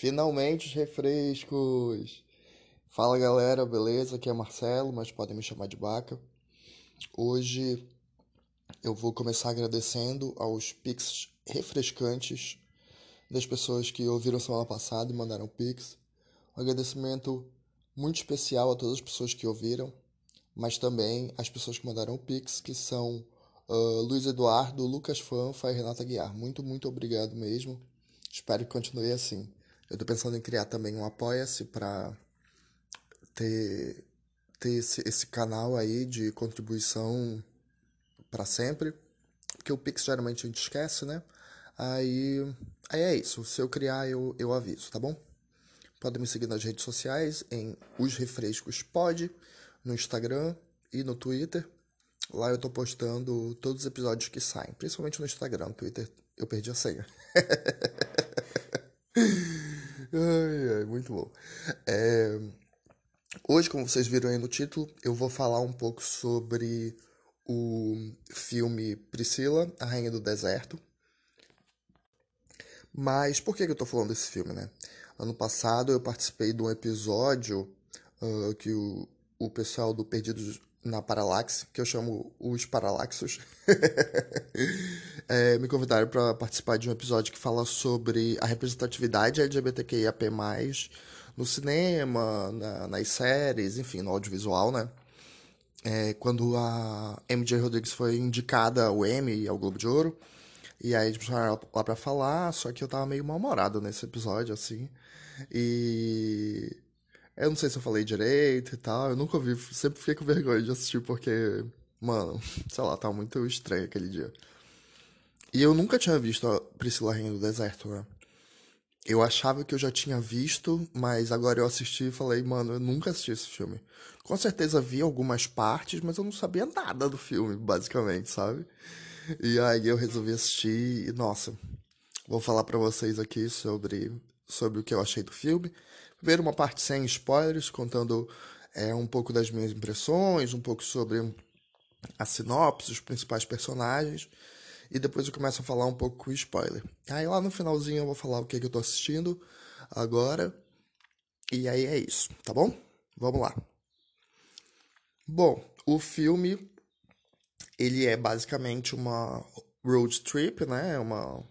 Finalmente os refrescos! Fala galera, beleza? Aqui é Marcelo, mas podem me chamar de Baca. Hoje eu vou começar agradecendo aos pics refrescantes das pessoas que ouviram semana passada e mandaram pix. Um agradecimento muito especial a todas as pessoas que ouviram, mas também as pessoas que mandaram pix, que são uh, Luiz Eduardo, Lucas Fanfa e Renata Guiar. Muito, muito obrigado mesmo. Espero que continue assim. Eu tô pensando em criar também um Apoia-se para ter, ter esse, esse canal aí de contribuição para sempre. Porque o Pix geralmente a gente esquece, né? Aí, aí é isso. Se eu criar, eu, eu aviso, tá bom? Podem me seguir nas redes sociais, em Os Refrescos Pod, no Instagram e no Twitter. Lá eu tô postando todos os episódios que saem, principalmente no Instagram. No Twitter eu perdi a senha. ai, muito bom. É... Hoje, como vocês viram aí no título, eu vou falar um pouco sobre o filme Priscila, a Rainha do Deserto. Mas por que, eu tô falando desse filme, né? Ano passado eu participei de um episódio uh, que o, o pessoal do Perdidos na Paralaxe, que eu chamo os Paralaxos, é, me convidaram para participar de um episódio que fala sobre a representatividade LGBTQIAP+, no cinema, na, nas séries, enfim, no audiovisual, né? É, quando a MJ Rodrigues foi indicada ao Emmy e ao Globo de Ouro, e aí eles chamaram lá pra falar, só que eu tava meio mal-humorado nesse episódio, assim, e eu não sei se eu falei direito e tal. Eu nunca ouvi, sempre fiquei com vergonha de assistir porque, mano, sei lá, tava muito estranho aquele dia. E eu nunca tinha visto a Priscila Rainha do Deserto, né? Eu achava que eu já tinha visto, mas agora eu assisti e falei, mano, eu nunca assisti esse filme. Com certeza vi algumas partes, mas eu não sabia nada do filme, basicamente, sabe? E aí eu resolvi assistir e, nossa, vou falar para vocês aqui sobre, sobre o que eu achei do filme ver uma parte sem spoilers, contando é, um pouco das minhas impressões, um pouco sobre a sinopse, os principais personagens. E depois eu começo a falar um pouco com spoiler. Aí lá no finalzinho eu vou falar o que, é que eu tô assistindo agora. E aí é isso, tá bom? Vamos lá. Bom, o filme ele é basicamente uma road trip, né? É uma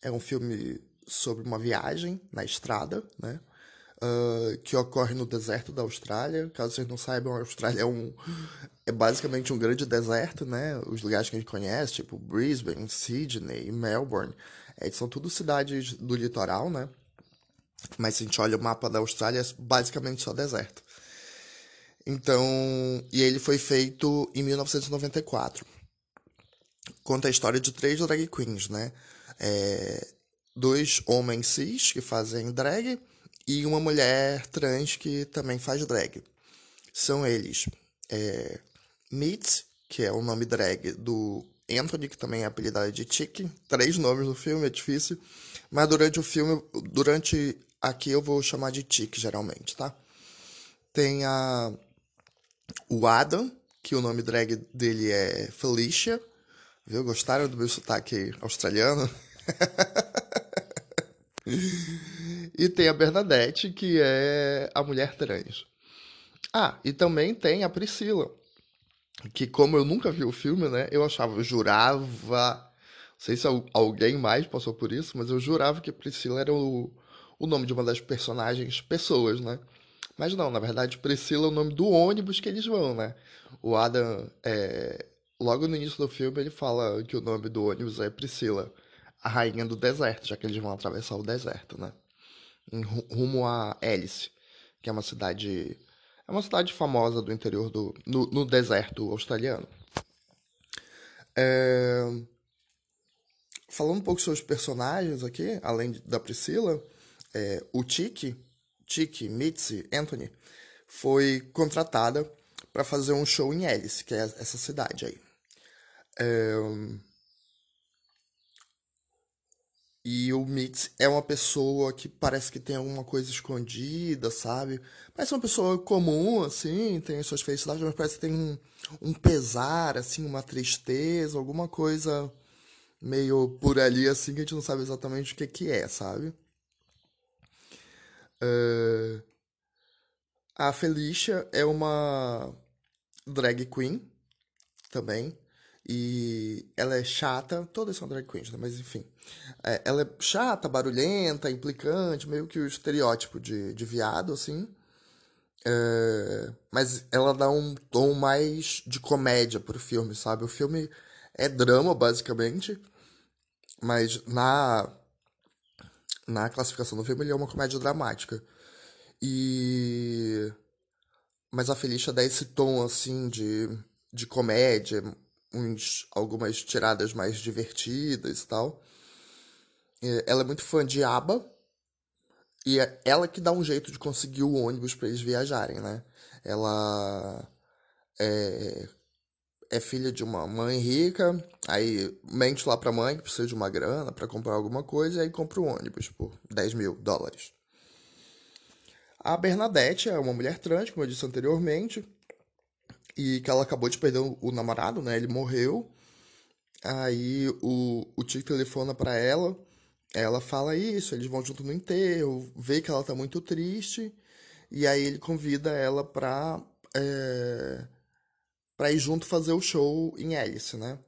é um filme sobre uma viagem na estrada, né? uh, que ocorre no deserto da Austrália. Caso vocês não saibam, a Austrália é um é basicamente um grande deserto, né? Os lugares que a gente conhece, tipo Brisbane, Sydney, Melbourne, é, são tudo cidades do litoral, né? Mas se a gente olha o mapa da Austrália, é basicamente só deserto. Então, e ele foi feito em 1994. Conta a história de três drag queens, né? É, dois homens cis que fazem drag e uma mulher trans que também faz drag. São eles é, que é o nome drag do Anthony, que também é apelidado de Chick. Três nomes no filme, é difícil. Mas durante o filme, durante aqui eu vou chamar de Chick, geralmente, tá? Tem a, o Adam, que o nome drag dele é Felicia. Viu? Gostaram do meu sotaque australiano? E tem a Bernadette, que é a mulher trans. Ah, e também tem a Priscila, que como eu nunca vi o filme, né, eu achava, eu jurava, não sei se alguém mais passou por isso, mas eu jurava que Priscila era o, o nome de uma das personagens pessoas, né? Mas não, na verdade, Priscila é o nome do ônibus que eles vão, né? O Adam, é, logo no início do filme, ele fala que o nome do ônibus é Priscila, a rainha do deserto, já que eles vão atravessar o deserto, né? em rumo a Hélice, que é uma cidade é uma cidade famosa do interior do no, no deserto australiano. É... Falando um pouco sobre os personagens aqui, além da Priscila, é, o Tiki, Tiki, Mitzi, Anthony, foi contratada para fazer um show em Hélice, que é essa cidade aí. É... E o Mitz é uma pessoa que parece que tem alguma coisa escondida, sabe? Parece uma pessoa comum, assim, tem suas felicidades, mas parece que tem um, um pesar, assim, uma tristeza, alguma coisa meio por ali, assim, que a gente não sabe exatamente o que, que é, sabe? É, A Felicia é uma drag queen também. E ela é chata, todas são drag queens, né? Mas enfim. É, ela é chata, barulhenta, implicante, meio que o estereótipo de, de viado, assim. É, mas ela dá um tom mais de comédia pro filme, sabe? O filme é drama, basicamente, mas na, na classificação do filme ele é uma comédia dramática. E. Mas a Felicia dá esse tom, assim, de, de comédia, uns, algumas tiradas mais divertidas e tal. É, Ela é muito fã de ABBA, e é ela que dá um jeito de conseguir o ônibus para eles viajarem, né? Ela é, é filha de uma mãe rica, aí mente lá pra mãe que precisa de uma grana pra comprar alguma coisa, e aí compra o ônibus por 10 mil dólares. A Bernadette é uma mulher trans, como eu disse anteriormente, e que ela acabou de perder o, namorado, né? Ele morreu. Aí o, o tio telefona pra ela, ela fala isso, eles vão junto no enterro, vê que ela tá muito triste, e aí ele convida ela pra, é, pra ir junto fazer o show em Alice, né?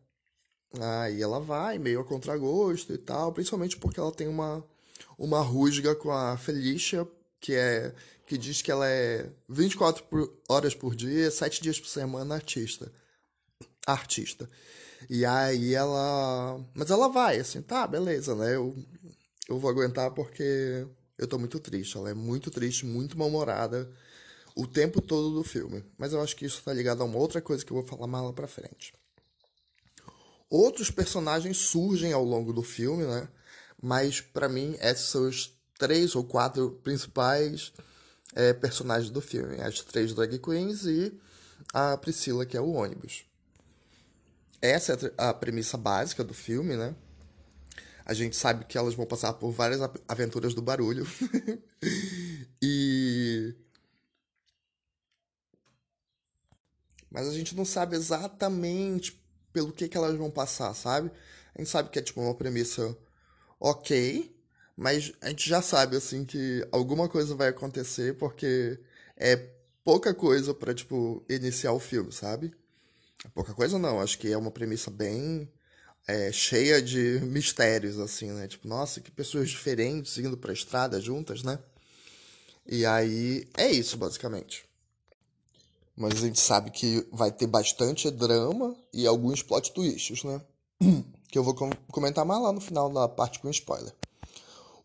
Aí ela vai, meio a contragosto e tal, principalmente porque ela tem uma, uma rusga com a Felicia, que é que diz que ela é 24 por- horas por dia, 7 dias por semana artista. Artista. E aí ela. Mas ela vai, assim, tá, beleza, né? Eu, eu vou aguentar porque eu tô muito triste. Ela é muito triste, muito mal-humorada o tempo todo do filme. Mas eu acho que isso tá ligado a uma outra coisa que eu vou falar mais lá pra frente. Outros personagens surgem ao longo do filme, né? Mas pra mim, esses são os três ou quatro principais é, personagens do filme: as três drag queens e a Priscila, que é o ônibus. Essa é a premissa básica do filme, né? A gente sabe que elas vão passar por várias aventuras do barulho. e. Mas a gente não sabe exatamente pelo que que elas vão passar, sabe? A gente sabe que é tipo uma premissa ok, mas a gente já sabe assim que alguma coisa vai acontecer porque é pouca coisa pra tipo iniciar o filme, sabe? Pouca coisa não, acho que é uma premissa bem é, cheia de mistérios assim, né? Tipo, nossa, que pessoas diferentes indo pra estrada juntas, né? E aí é isso basicamente. Mas a gente sabe que vai ter bastante drama e alguns plot twists, né? Que eu vou com- comentar mais lá no final da parte com spoiler.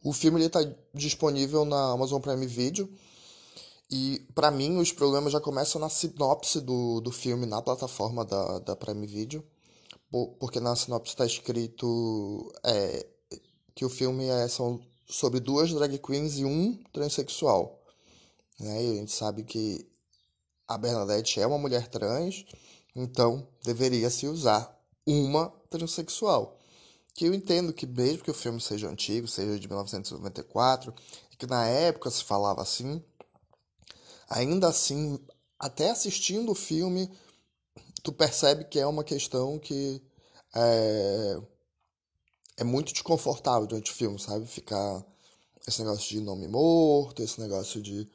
O filme ele tá disponível na Amazon Prime Video e pra mim os problemas já começam na sinopse do, do filme na plataforma da, da Prime Video, po- porque na sinopse está escrito é, que o filme é são sobre duas drag queens e um transexual, né? E a gente sabe que a Bernadette é uma mulher trans, então deveria se usar uma transexual. Que eu entendo que mesmo que o filme seja antigo, seja de 1994, e que na época se falava assim, ainda assim, até assistindo o filme, tu percebe que é uma questão que é, é muito desconfortável durante o filme, sabe? Ficar esse negócio de nome morto, esse negócio de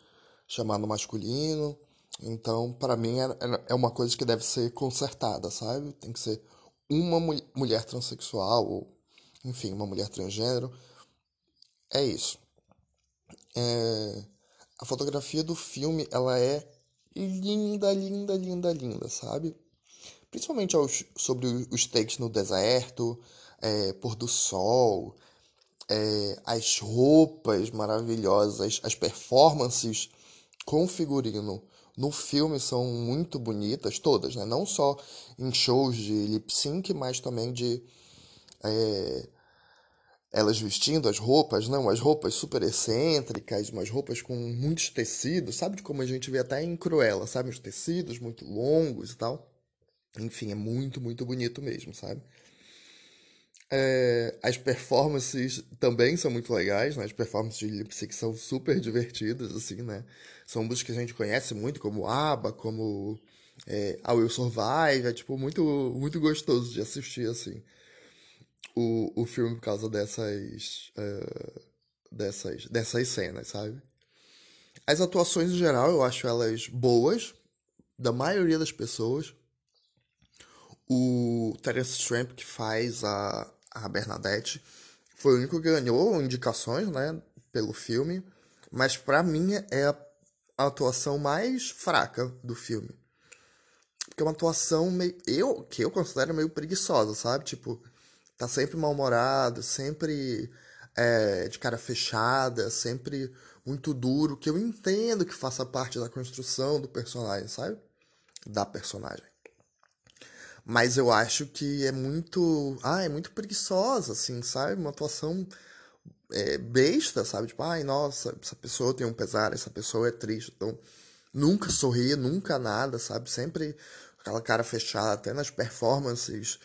chamar no masculino. Então, pra mim, é, é é uma coisa que deve ser consertada, sabe? Tem que ser uma mul- mulher transexual, ou enfim, uma mulher transgênero. É isso. É, A fotografia do filme, ela é linda, linda, linda, linda, sabe? Principalmente aos- sobre os takes no deserto, é, pôr do sol, é, as roupas maravilhosas, as performances com figurino no filme são muito bonitas, todas, né? Não só em shows de lip sync, mas também de elas vestindo as roupas, não, as roupas super excêntricas, umas roupas com muitos tecidos, sabe de como a gente vê até em Cruella, sabe? Os tecidos muito longos e tal. Enfim, é muito, muito bonito mesmo, sabe? É, as performances também são muito legais, né? As performances de lip sync são super divertidas, assim, né? São músicas que a gente conhece muito, como ABBA, como é, I Will Survive, é, tipo, muito, muito gostoso de assistir, assim, o, o filme por causa dessas, é, dessas, dessas cenas, sabe? As atuações em geral eu acho elas boas, da maioria das pessoas. O Terence Tramp, que faz a, a Bernadette, foi o único que ganhou indicações, né, pelo filme. Mas pra mim é a atuação mais fraca do filme. Porque é uma atuação meio. Eu, que eu considero meio preguiçosa, sabe? Tipo, tá sempre mal-humorado, sempre é, de cara fechada, sempre muito duro, que eu entendo que faça parte da construção do personagem, sabe? Da personagem. Mas eu acho que é muito. Ah, é muito preguiçosa, assim, sabe? Uma atuação é, besta, sabe? Tipo, ai, nossa, essa pessoa tem um pesar, essa pessoa é triste. Então, nunca sorria, nunca nada, sabe? Sempre aquela cara fechada, até nas performances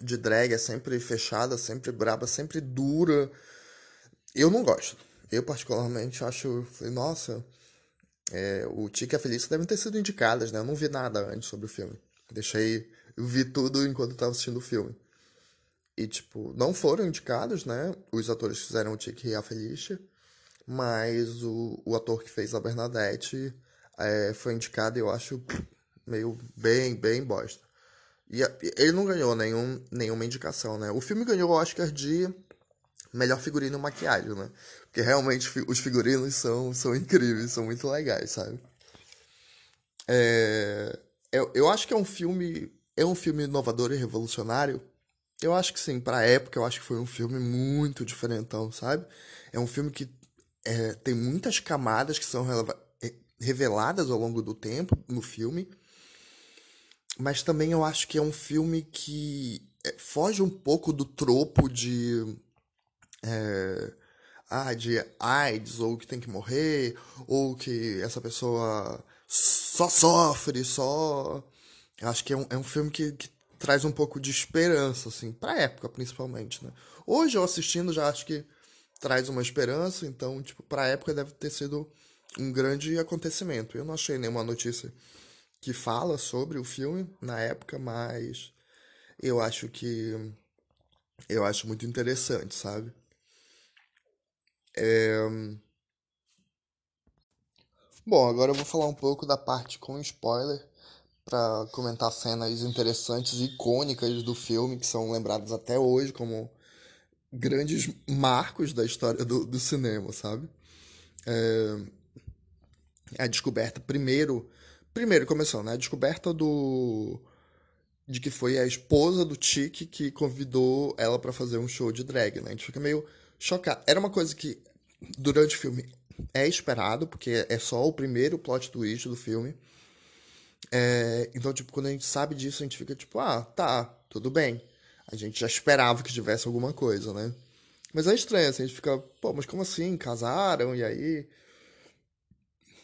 de drag é sempre fechada, sempre braba, sempre dura. Eu não gosto. Eu, particularmente, acho. Nossa, é, o Tique e a Felícia devem ter sido indicadas, né? Eu não vi nada antes sobre o filme. Deixei. Eu vi tudo enquanto eu tava assistindo o filme. E, tipo, não foram indicados, né? Os atores que fizeram o Tique e a Felícia. Mas o, o ator que fez a Bernadette é, foi indicado eu acho meio bem, bem bosta. E ele não ganhou nenhum, nenhuma indicação, né? O filme ganhou o Oscar de melhor figurino e maquiagem, né? Porque realmente os figurinos são, são incríveis, são muito legais, sabe? É, eu, eu acho que é um filme. É um filme inovador e revolucionário. Eu acho que sim, pra época, eu acho que foi um filme muito diferentão, sabe? É um filme que é, tem muitas camadas que são é, reveladas ao longo do tempo no filme. Mas também eu acho que é um filme que é, foge um pouco do tropo de é, ah, de AIDS, ou que tem que morrer, ou que essa pessoa só sofre, só. Acho que é um, é um filme que, que traz um pouco de esperança, assim, pra época, principalmente, né? Hoje, eu assistindo, já acho que traz uma esperança, então, tipo, pra época deve ter sido um grande acontecimento. Eu não achei nenhuma notícia que fala sobre o filme na época, mas eu acho que eu acho muito interessante, sabe? É... Bom, agora eu vou falar um pouco da parte com spoiler para comentar cenas interessantes e icônicas do filme que são lembradas até hoje como grandes marcos da história do, do cinema, sabe? É... A descoberta primeiro, primeiro começou, né? A descoberta do de que foi a esposa do Tiki que convidou ela para fazer um show de drag, né? A gente fica meio chocado. Era uma coisa que, durante o filme, é esperado, porque é só o primeiro plot twist do filme. É, então, tipo, quando a gente sabe disso, a gente fica tipo, ah, tá, tudo bem. A gente já esperava que tivesse alguma coisa, né? Mas é estranho, assim, a gente fica, pô, mas como assim? Casaram e aí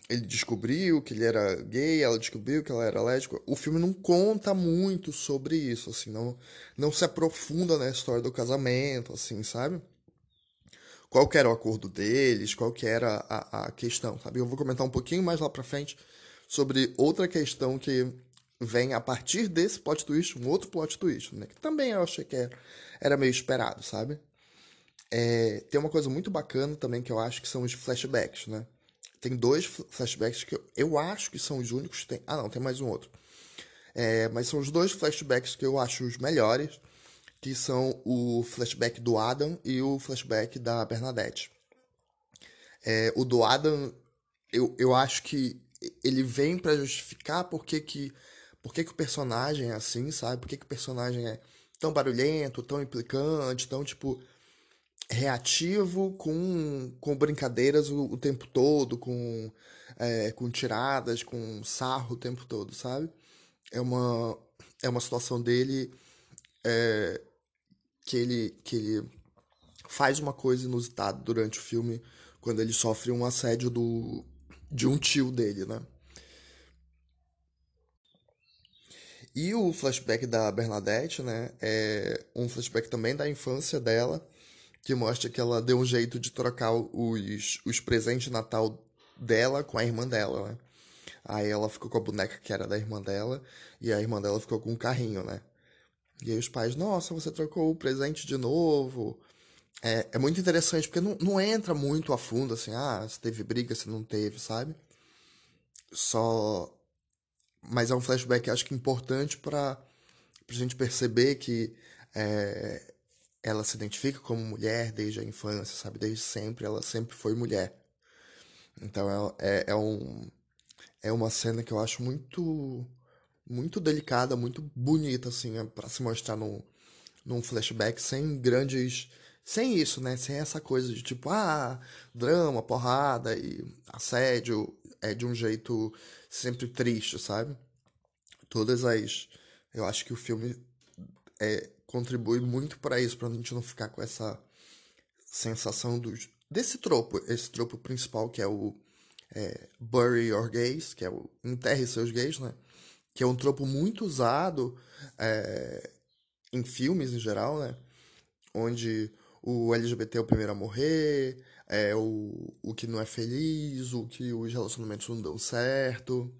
ele descobriu que ele era gay, ela descobriu que ela era lésbica. O filme não conta muito sobre isso, assim, não, não se aprofunda na história do casamento, assim, sabe? qual que era o acordo deles, qual que era a, a questão, sabe? Eu vou comentar um pouquinho mais lá pra frente sobre outra questão que vem a partir desse plot twist, um outro plot twist, né? Que também eu achei que era, era meio esperado, sabe? É, tem uma coisa muito bacana também que eu acho que são os flashbacks, né? Tem dois flashbacks que eu, eu acho que são os únicos. Tem, ah, não, tem mais um outro. É, mas são os dois flashbacks que eu acho os melhores que são o flashback do Adam e o flashback da Bernadette. É, o do Adam, eu, eu acho que ele vem para justificar por que, que, por que, que o personagem é assim, sabe? Por que, que o personagem é tão barulhento, tão implicante, tão, tipo, reativo com, com brincadeiras o, o tempo todo, com, é, com tiradas, com sarro o tempo todo, sabe? É uma, é uma situação dele é, que ele, que ele faz uma coisa inusitada durante o filme quando ele sofre um assédio do, de um tio dele, né? E o flashback da Bernadette, né? É um flashback também da infância dela, que mostra que ela deu um jeito de trocar os, os presentes de Natal dela com a irmã dela, né? Aí ela ficou com a boneca que era da irmã dela, e a irmã dela ficou com um carrinho, né? E aí os pais, nossa, você trocou o presente de novo. É, é muito interessante, porque não, não entra muito a fundo, assim, ah, se teve briga, se não teve, sabe? Só. Mas é um flashback, acho que importante para a gente perceber que é, ela se identifica como mulher desde a infância, sabe? Desde sempre, ela sempre foi mulher. Então é, é, é, um, é uma cena que eu acho muito muito delicada, muito bonita, assim, é para se mostrar num, num flashback sem grandes. Sem isso, né? Sem essa coisa de tipo, ah, drama, porrada e assédio é de um jeito sempre triste, sabe? Todas as. Eu acho que o filme é, contribui muito para isso, pra gente não ficar com essa sensação dos, desse tropo, esse tropo principal que é o é, Bury Your Gays, que é o Enterre Seus Gays, né? Que é um tropo muito usado é, em filmes em geral, né? Onde o LGBT é o primeiro a morrer, é o, o que não é feliz, o que os relacionamentos não dão certo.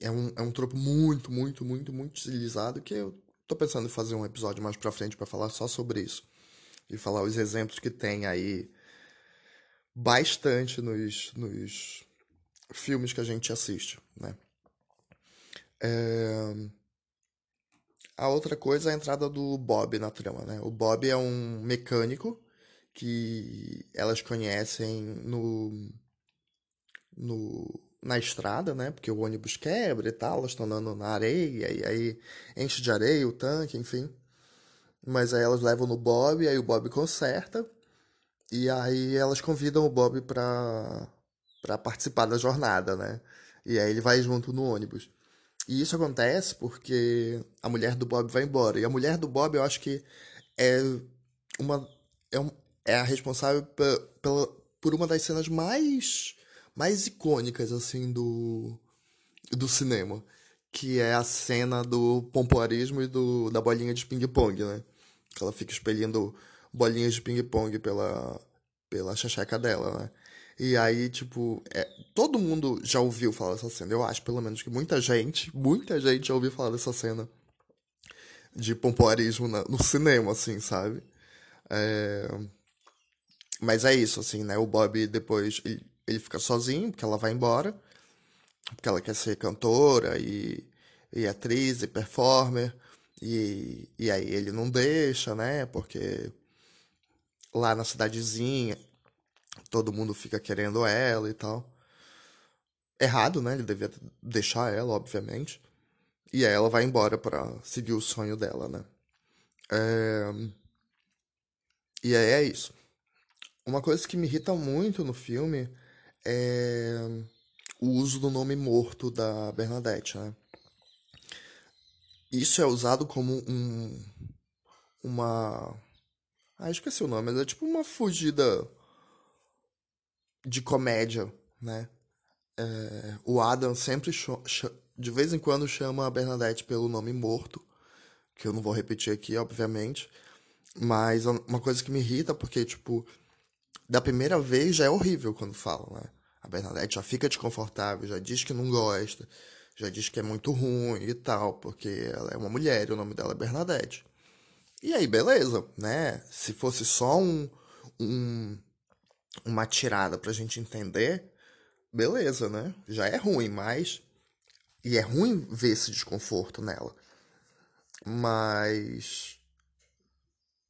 É um, é um tropo muito, muito, muito, muito utilizado que eu tô pensando em fazer um episódio mais pra frente para falar só sobre isso. E falar os exemplos que tem aí bastante nos, nos filmes que a gente assiste, né? É... A outra coisa é a entrada do Bob na trama, né? O Bob é um mecânico que elas conhecem no, no na estrada, né? Porque o ônibus quebra e tal, elas estão andando na areia e aí enche de areia o tanque, enfim. Mas aí elas levam no Bob, aí o Bob conserta e aí elas convidam o Bob para para participar da jornada, né? E aí ele vai junto no ônibus. E isso acontece porque a mulher do Bob vai embora. E a mulher do Bob, eu acho que é uma é, um, é a responsável pela, por uma das cenas mais mais icônicas assim do do cinema, que é a cena do pompoarismo e do da bolinha de ping pong, né? Que ela fica expelindo bolinhas de ping pong pela pela chacheca dela, né? E aí, tipo, é, todo mundo já ouviu falar dessa cena. Eu acho, pelo menos, que muita gente, muita gente já ouviu falar dessa cena de pompoarismo na, no cinema, assim, sabe? É... Mas é isso, assim, né? O Bob depois ele, ele fica sozinho, porque ela vai embora, porque ela quer ser cantora e, e atriz e performer. E, e aí ele não deixa, né? Porque lá na cidadezinha todo mundo fica querendo ela e tal. Errado, né? Ele devia deixar ela, obviamente. E aí ela vai embora para seguir o sonho dela, né? É... E aí é isso. Uma coisa que me irrita muito no filme é o uso do nome morto da Bernadette, né? Isso é usado como um. Uma. Ah, esqueci o nome, mas é tipo uma fugida de comédia, né? É, o Adam sempre de vez em quando chama a Bernadette pelo nome morto, que eu não vou repetir aqui, obviamente. Mas uma coisa que me irrita, porque, tipo, da primeira vez já é horrível quando falam, né? A Bernadette já fica desconfortável, já diz que não gosta, já diz que é muito ruim e tal, porque ela é uma mulher e o nome dela é Bernadette. E aí, beleza, né? Se fosse só um, um uma tirada pra gente entender, beleza, né? Já é ruim, mas. E é ruim ver esse desconforto nela. Mas.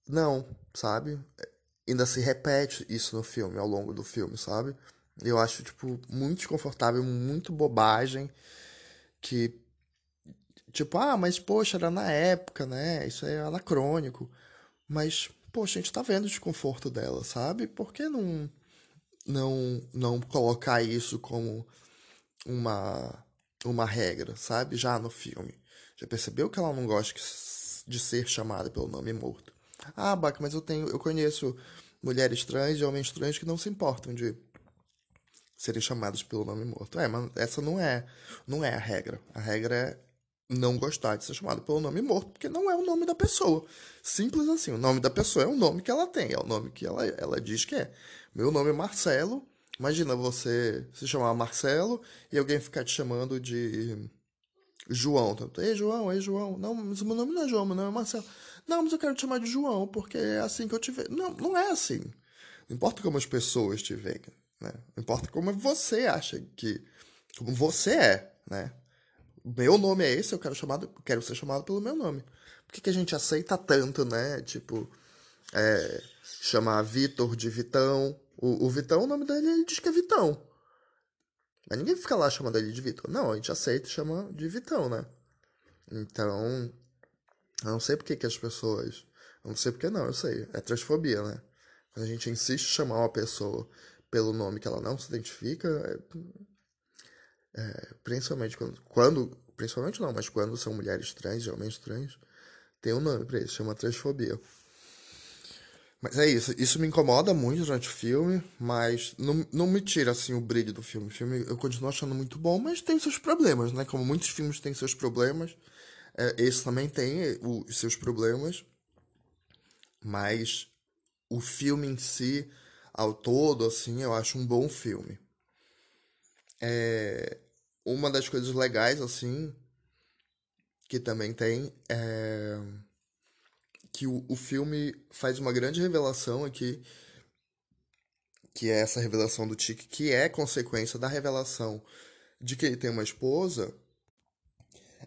Não, sabe? Ainda se repete isso no filme, ao longo do filme, sabe? Eu acho, tipo, muito desconfortável, muito bobagem. Que. Tipo, ah, mas poxa, era na época, né? Isso é anacrônico. Mas poxa, a gente tá vendo o desconforto dela, sabe? Por que não, não, não colocar isso como uma, uma regra, sabe? Já no filme. Já percebeu que ela não gosta de ser chamada pelo nome morto? Ah, Baca, mas eu tenho, eu conheço mulheres trans e homens trans que não se importam de serem chamados pelo nome morto. É, mas essa não é, não é a regra. A regra é não gostar de ser chamado pelo nome morto, porque não é o nome da pessoa. Simples assim. O nome da pessoa é o nome que ela tem, é o nome que ela, ela diz que é. Meu nome é Marcelo. Imagina você se chamar Marcelo e alguém ficar te chamando de João. Ei, João, ei, João. Não, mas o meu nome não é João, meu nome é Marcelo. Não, mas eu quero te chamar de João, porque é assim que eu te vejo. Não, não é assim. Não importa como as pessoas te veem, né? Não importa como você acha que... Como você é, né? Meu nome é esse, eu quero, chamado, quero ser chamado pelo meu nome. Por que, que a gente aceita tanto, né? Tipo, é, chamar Vitor de Vitão. O, o Vitão, o nome dele, ele diz que é Vitão. Mas ninguém fica lá chamando ele de Vitor. Não, a gente aceita e chama de Vitão, né? Então, eu não sei por que, que as pessoas. Eu não sei por que não, eu sei. É transfobia, né? Quando a gente insiste em chamar uma pessoa pelo nome que ela não se identifica, é, é, principalmente quando, quando. Principalmente não, mas quando são mulheres trans, homens trans, tem um nome pra isso, chama transfobia. Mas é isso, isso me incomoda muito durante o filme, mas não, não me tira assim o brilho do filme. O filme eu continuo achando muito bom, mas tem seus problemas, né? Como muitos filmes têm seus problemas, é, esse também tem os seus problemas, mas o filme em si, ao todo, assim, eu acho um bom filme. É, uma das coisas legais, assim, que também tem é que o, o filme faz uma grande revelação aqui, que é essa revelação do Tic, que é consequência da revelação de que ele tem uma esposa,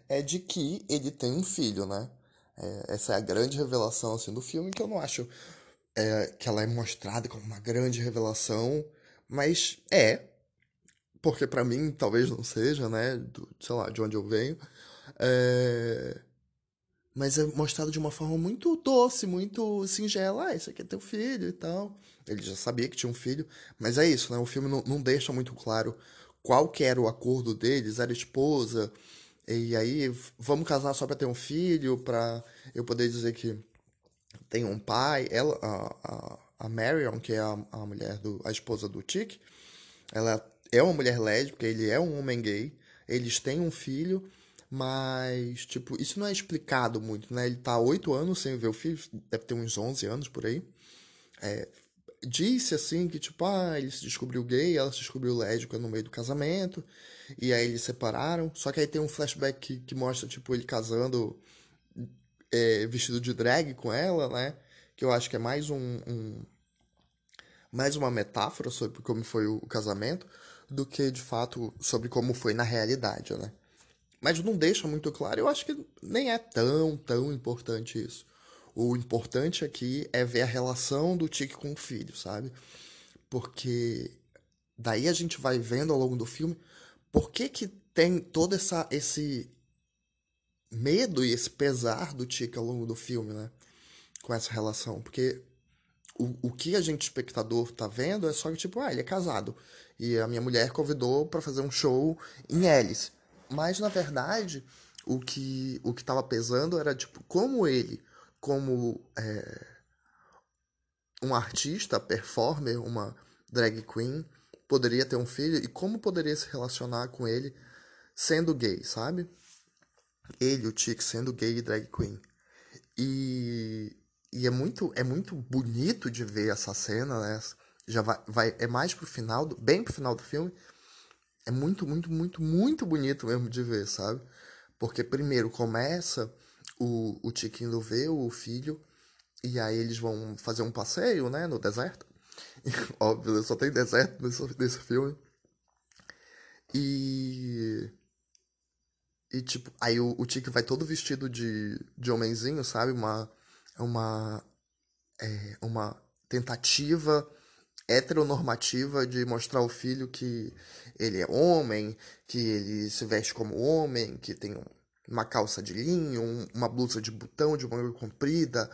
é de que ele tem um filho, né? É, essa é a grande revelação assim, do filme, que eu não acho é, que ela é mostrada como uma grande revelação, mas é, porque para mim talvez não seja, né? Do, sei lá, de onde eu venho. É, mas é mostrado de uma forma muito doce, muito singela. Ah, esse aqui é teu filho e tal. Ele já sabia que tinha um filho, mas é isso, né? O filme não, não deixa muito claro qual que era o acordo deles, era esposa, e aí vamos casar só para ter um filho, para eu poder dizer que tem um pai. Ela, a, a, a Marion, que é a, a mulher do, a esposa do Tick, ela é uma mulher lésbica, ele é um homem gay, eles têm um filho, mas, tipo, isso não é explicado muito, né? Ele tá oito anos sem ver o filho, deve ter uns 11 anos por aí. É, disse, assim, que, tipo, ah, ele se descobriu gay, ela se descobriu lésbica no meio do casamento, e aí eles separaram. Só que aí tem um flashback que, que mostra, tipo, ele casando é, vestido de drag com ela, né? Que eu acho que é mais um, um mais uma metáfora sobre como foi o casamento do que de fato sobre como foi na realidade, né? Mas não deixa muito claro. Eu acho que nem é tão, tão importante isso. O importante aqui é ver a relação do Tique com o filho, sabe? Porque daí a gente vai vendo ao longo do filme por que que tem todo essa, esse medo e esse pesar do Tique ao longo do filme, né? Com essa relação. Porque o, o que a gente, espectador, tá vendo é só que, tipo, ah, ele é casado. E a minha mulher convidou para fazer um show em Alice. Mas, na verdade, o que o que estava pesando era, tipo, como ele, como é, um artista, performer, uma drag queen, poderia ter um filho e como poderia se relacionar com ele sendo gay, sabe? Ele, o Chick, sendo gay e drag queen. E, e é muito é muito bonito de ver essa cena, né? Já vai, vai é mais pro final, do, bem pro final do filme, é muito, muito, muito, muito bonito mesmo de ver, sabe? Porque primeiro começa o, o Tiquinho ver o filho, e aí eles vão fazer um passeio, né, no deserto. óbvio, só tem deserto nesse, nesse filme. E. E tipo, aí o, o Tiki vai todo vestido de, de homenzinho, sabe? Uma. Uma. É, uma tentativa heteronormativa de mostrar ao filho que ele é homem, que ele se veste como homem, que tem uma calça de linho, uma blusa de botão de manga comprida,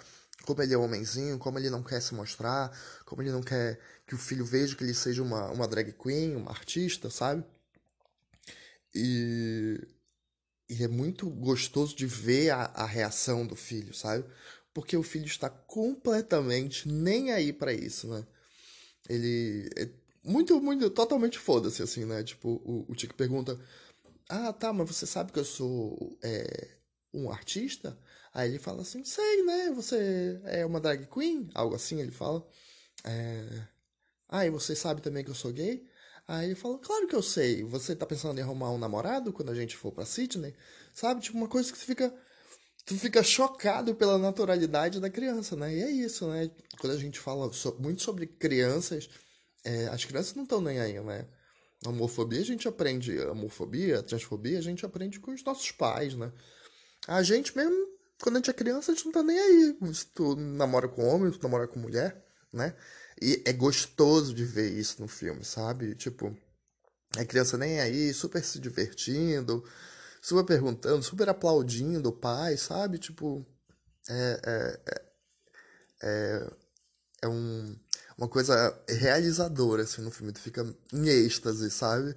como ele é homenzinho, como ele não quer se mostrar, como ele não quer que o filho veja que ele seja uma, uma drag queen, uma artista, sabe? E, e é muito gostoso de ver a, a reação do filho, sabe? Porque o filho está completamente nem aí para isso, né? Ele é muito, muito, totalmente foda-se, assim, né? Tipo, o, o Tico pergunta: Ah, tá, mas você sabe que eu sou é, um artista? Aí ele fala assim: Sei, né? Você é uma drag queen? Algo assim ele fala. É... Ah, e você sabe também que eu sou gay? Aí ele falou, claro que eu sei. Você tá pensando em arrumar um namorado quando a gente for pra Sydney? Sabe? Tipo, uma coisa que você fica. Tu fica chocado pela naturalidade da criança, né? E é isso, né? Quando a gente fala so, muito sobre crianças, é, as crianças não estão nem aí, né? A homofobia a gente aprende, a homofobia, a transfobia a gente aprende com os nossos pais, né? A gente mesmo, quando a gente é criança, a gente não tá nem aí. Se tu namora com homem, se tu namora com mulher, né? E é gostoso de ver isso no filme, sabe? Tipo, a criança nem aí, super se divertindo, super perguntando, super aplaudindo o pai, sabe? Tipo, é, é, é, é, é um, uma coisa realizadora, assim, no filme. Tu fica em êxtase, sabe?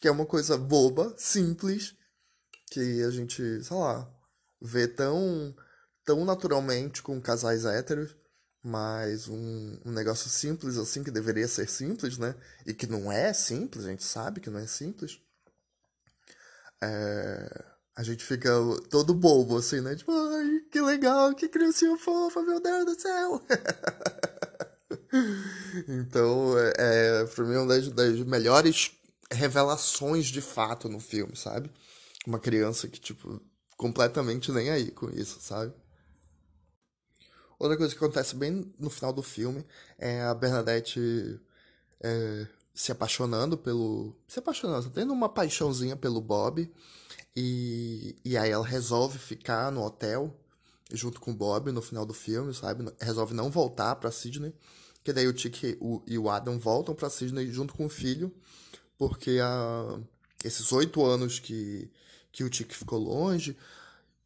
Que é uma coisa boba, simples, que a gente, sei lá, vê tão, tão naturalmente com casais héteros mas um, um negócio simples assim, que deveria ser simples, né? E que não é simples, a gente sabe que não é simples. É... A gente fica todo bobo, assim, né? Tipo, ai, que legal, que criancinha fofa, meu Deus do céu! então, é, é, pra mim, é uma das, das melhores revelações de fato no filme, sabe? Uma criança que, tipo, completamente nem aí com isso, sabe? Outra coisa que acontece bem no final do filme é a Bernadette é, se apaixonando pelo. Se apaixonando, tendo uma paixãozinha pelo Bob. E, e aí ela resolve ficar no hotel junto com o Bob no final do filme, sabe? Resolve não voltar para Sydney. Que daí o Tick e o Adam voltam para Sydney junto com o filho. Porque a, esses oito anos que, que o Tick ficou longe,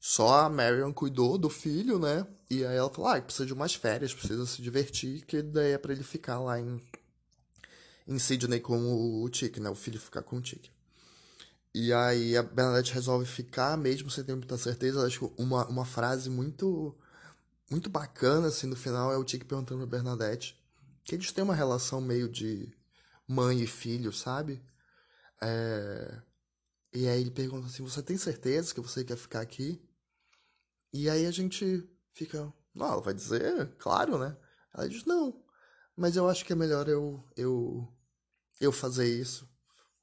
só a Marion cuidou do filho, né? E aí ela falou, ah, precisa de umas férias, precisa se divertir, que daí é pra ele ficar lá em, em Sydney com o, Chick, né? O filho ficar com o Chick. E aí a Bernadette resolve ficar, mesmo sem ter muita certeza. Acho que uma, uma frase muito muito bacana, assim, no final é o Chick perguntando pra Bernadette que eles têm uma relação meio de mãe e filho, sabe? É... E aí ele pergunta assim, você tem certeza que você quer ficar aqui? E aí a gente fica, não, ela vai dizer, claro, né? Ela diz, não, mas eu acho que é melhor eu, eu, eu fazer isso.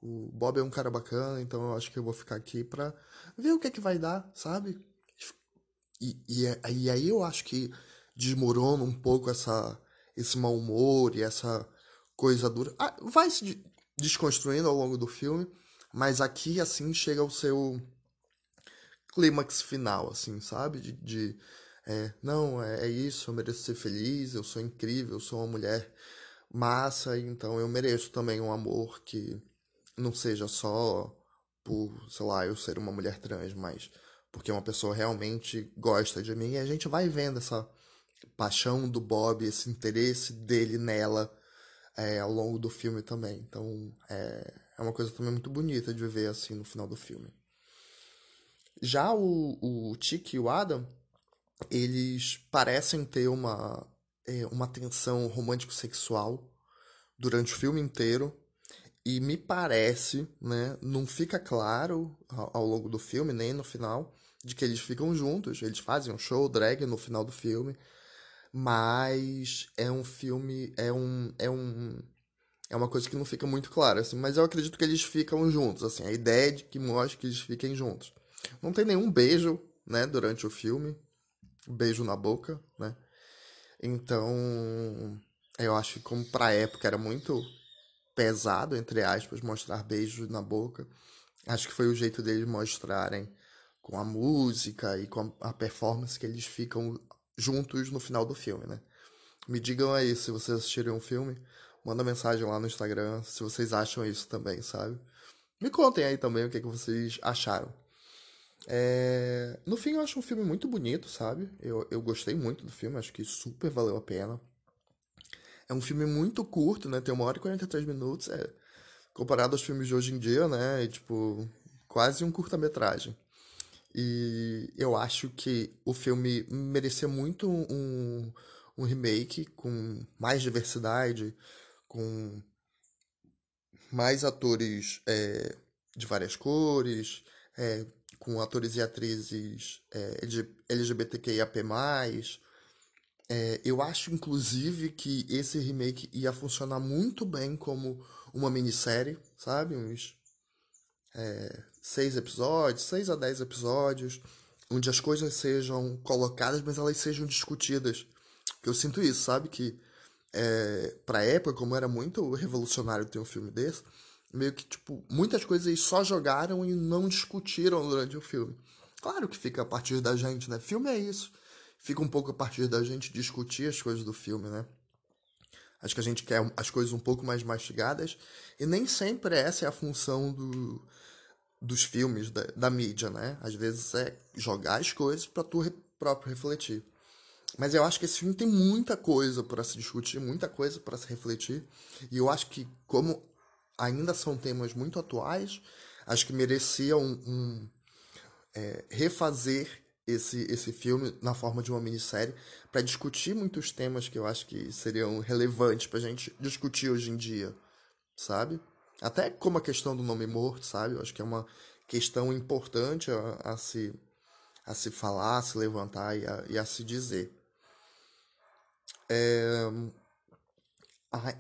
O Bob é um cara bacana, então eu acho que eu vou ficar aqui pra ver o que é que vai dar, sabe? E, e, e aí eu acho que desmorona um pouco essa, esse mau humor e essa coisa dura. Ah, vai se desconstruindo ao longo do filme, mas aqui, assim, chega ao seu clímax final, assim, sabe? De, de é, não, é, é, isso, eu mereço ser feliz, eu sou incrível, eu sou uma mulher massa, então eu mereço também um amor que não seja só por, sei lá, eu ser uma mulher trans, mas porque uma pessoa realmente gosta de mim e a gente vai vendo essa paixão do Bob, esse interesse dele nela é, ao longo do filme também. Então é, é uma coisa também muito bonita de ver assim no final do filme. Já o, o Chick e o Adam, eles parecem ter uma, é, uma tensão romântico-sexual durante o filme inteiro. E me parece, né, não fica claro ao, ao longo do filme, nem no final, de que eles ficam juntos. Eles fazem um show drag no final do filme. Mas é um filme. É um. É um. É uma coisa que não fica muito clara, assim. Mas eu acredito que eles ficam juntos, assim. A ideia é de que mostra que eles fiquem juntos. Não tem nenhum beijo, né, durante o filme. Beijo na boca, né? Então, eu acho que como pra época era muito pesado, entre aspas, mostrar beijos na boca. Acho que foi o jeito deles mostrarem com a música e com a performance que eles ficam juntos no final do filme, né? Me digam aí se vocês assistirem um filme, manda mensagem lá no Instagram se vocês acham isso também, sabe? Me contem aí também o que, é que vocês acharam. É... No fim, eu acho um filme muito bonito, sabe? Eu, eu gostei muito do filme, acho que super valeu a pena. É um filme muito curto, né? Tem uma hora e 43 minutos. É... Comparado aos filmes de hoje em dia, né? É, tipo, quase um curta-metragem. E eu acho que o filme merecia muito um, um remake com mais diversidade, com mais atores é, de várias cores, é, com atores e atrizes é, LGBTQIAP+. É, eu acho, inclusive, que esse remake ia funcionar muito bem como uma minissérie, sabe? Uns é, seis episódios, seis a dez episódios, onde as coisas sejam colocadas, mas elas sejam discutidas. Eu sinto isso, sabe? Que é, pra época, como era muito revolucionário ter um filme desse, meio que, tipo, muitas coisas só jogaram e não discutiram durante o filme. Claro que fica a partir da gente, né? Filme é isso. Fica um pouco a partir da gente discutir as coisas do filme, né? Acho que a gente quer as coisas um pouco mais mastigadas. E nem sempre essa é a função do, dos filmes, da, da mídia, né? Às vezes é jogar as coisas para tu re, próprio refletir. Mas eu acho que esse filme tem muita coisa para se discutir, muita coisa para se refletir. E eu acho que, como ainda são temas muito atuais, acho que merecia um, um é, refazer esse, esse filme na forma de uma minissérie para discutir muitos temas que eu acho que seriam relevantes para a gente discutir hoje em dia, sabe? Até como a questão do nome morto, sabe? Eu acho que é uma questão importante a, a se, a se falar, a se levantar e a, e a se dizer. É...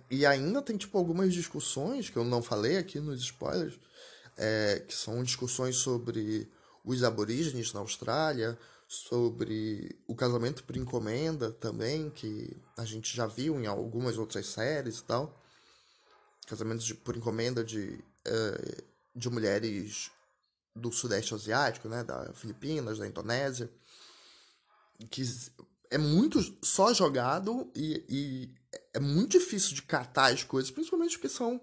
e ainda tem tipo algumas discussões que eu não falei aqui nos spoilers, é, que são discussões sobre os aborígenes na Austrália, sobre o casamento por encomenda também, que a gente já viu em algumas outras séries e tal. Casamentos de, por encomenda de, uh, de mulheres do Sudeste Asiático, né, da Filipinas, da Indonésia, que é muito só jogado e, e é muito difícil de catar as coisas, principalmente porque são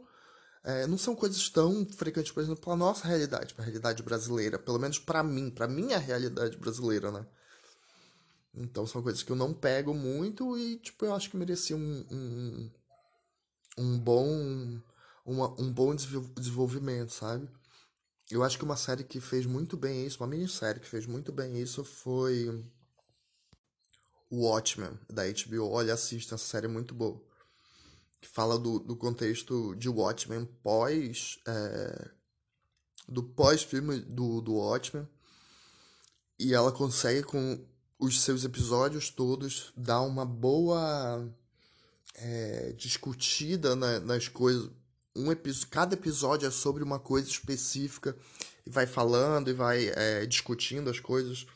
é, não são coisas tão frequentes, por exemplo, para nossa realidade, para a realidade brasileira, pelo menos para mim, para minha realidade brasileira, né? Então são coisas que eu não pego muito e, tipo, eu acho que merecia um, um, um bom uma, um bom desenvolvimento, sabe? Eu acho que uma série que fez muito bem isso, uma minissérie que fez muito bem isso foi Watchmen, da HBO. Olha, assista, essa série é muito boa que fala do, do contexto de Watchmen pós. É, do pós-filme do, do Watchmen. E ela consegue, com os seus episódios todos, dar uma boa é, discutida na, nas coisas. Um episódio, cada episódio é sobre uma coisa específica e vai falando e vai é, discutindo as coisas.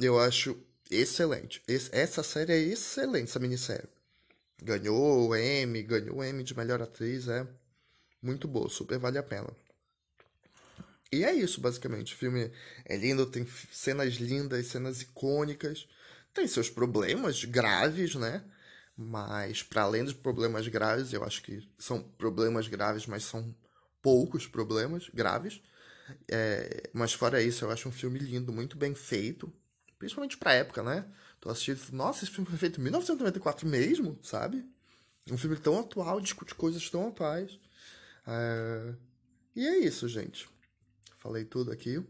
Eu acho excelente. Esse, essa série é excelente, essa minissérie. Ganhou o M, ganhou o M de melhor atriz, é muito boa, super vale a pena. E é isso, basicamente. O filme é lindo, tem cenas lindas, cenas icônicas. Tem seus problemas graves, né? Mas, para além dos problemas graves, eu acho que são problemas graves, mas são poucos problemas graves. É, mas, fora isso, eu acho um filme lindo, muito bem feito. Principalmente pra época, né? Tô assistindo, nossa, esse filme foi feito em 1994 mesmo, sabe? Um filme tão atual, discute coisas tão atuais. É... E é isso, gente. Falei tudo aqui.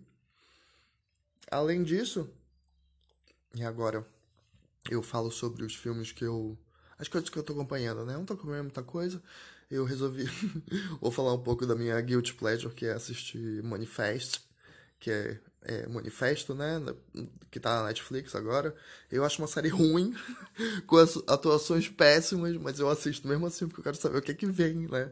Além disso, e agora eu falo sobre os filmes que eu. As coisas que eu tô acompanhando, né? não tô acompanhando muita coisa. Eu resolvi. Vou falar um pouco da minha Guilty Pleasure, que é assistir Manifest, que é é, Manifesto, né? Que tá na Netflix agora. Eu acho uma série ruim, com atuações péssimas, mas eu assisto mesmo assim porque eu quero saber o que que vem, né?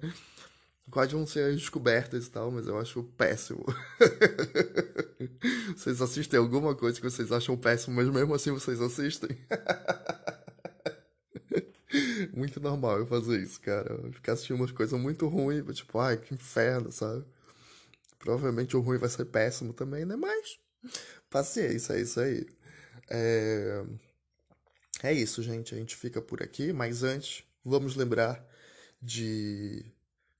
Quais vão ser as descobertas e tal, mas eu acho péssimo. vocês assistem alguma coisa que vocês acham péssimo, mas mesmo assim vocês assistem? muito normal eu fazer isso, cara. Ficar assistindo umas coisas muito ruins, tipo, ai, que inferno, sabe? Provavelmente o ruim vai ser péssimo também, né? Mas paciência, é isso aí. É... é isso, gente. A gente fica por aqui. Mas antes, vamos lembrar de.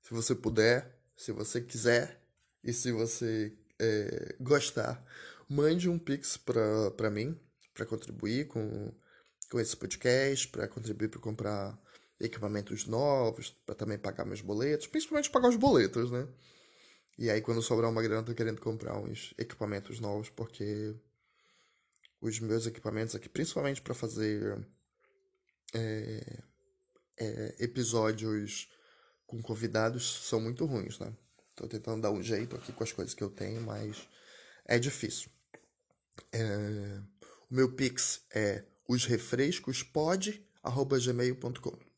Se você puder, se você quiser e se você é, gostar, mande um pix para mim, para contribuir com, com esse podcast, para contribuir para comprar equipamentos novos, para também pagar meus boletos, principalmente pagar os boletos, né? E aí, quando sobrar uma grana, tô querendo comprar uns equipamentos novos, porque os meus equipamentos aqui, principalmente para fazer é, é, episódios com convidados, são muito ruins, né? Tô tentando dar um jeito aqui com as coisas que eu tenho, mas é difícil. É, o meu Pix é osrefrescospod.gmail.com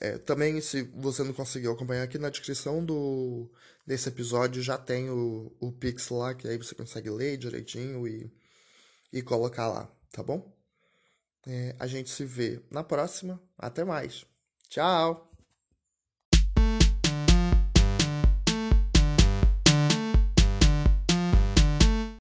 É, também, se você não conseguiu acompanhar aqui na descrição do, desse episódio, já tem o, o Pix lá, que aí você consegue ler direitinho e, e colocar lá, tá bom? É, a gente se vê na próxima. Até mais. Tchau!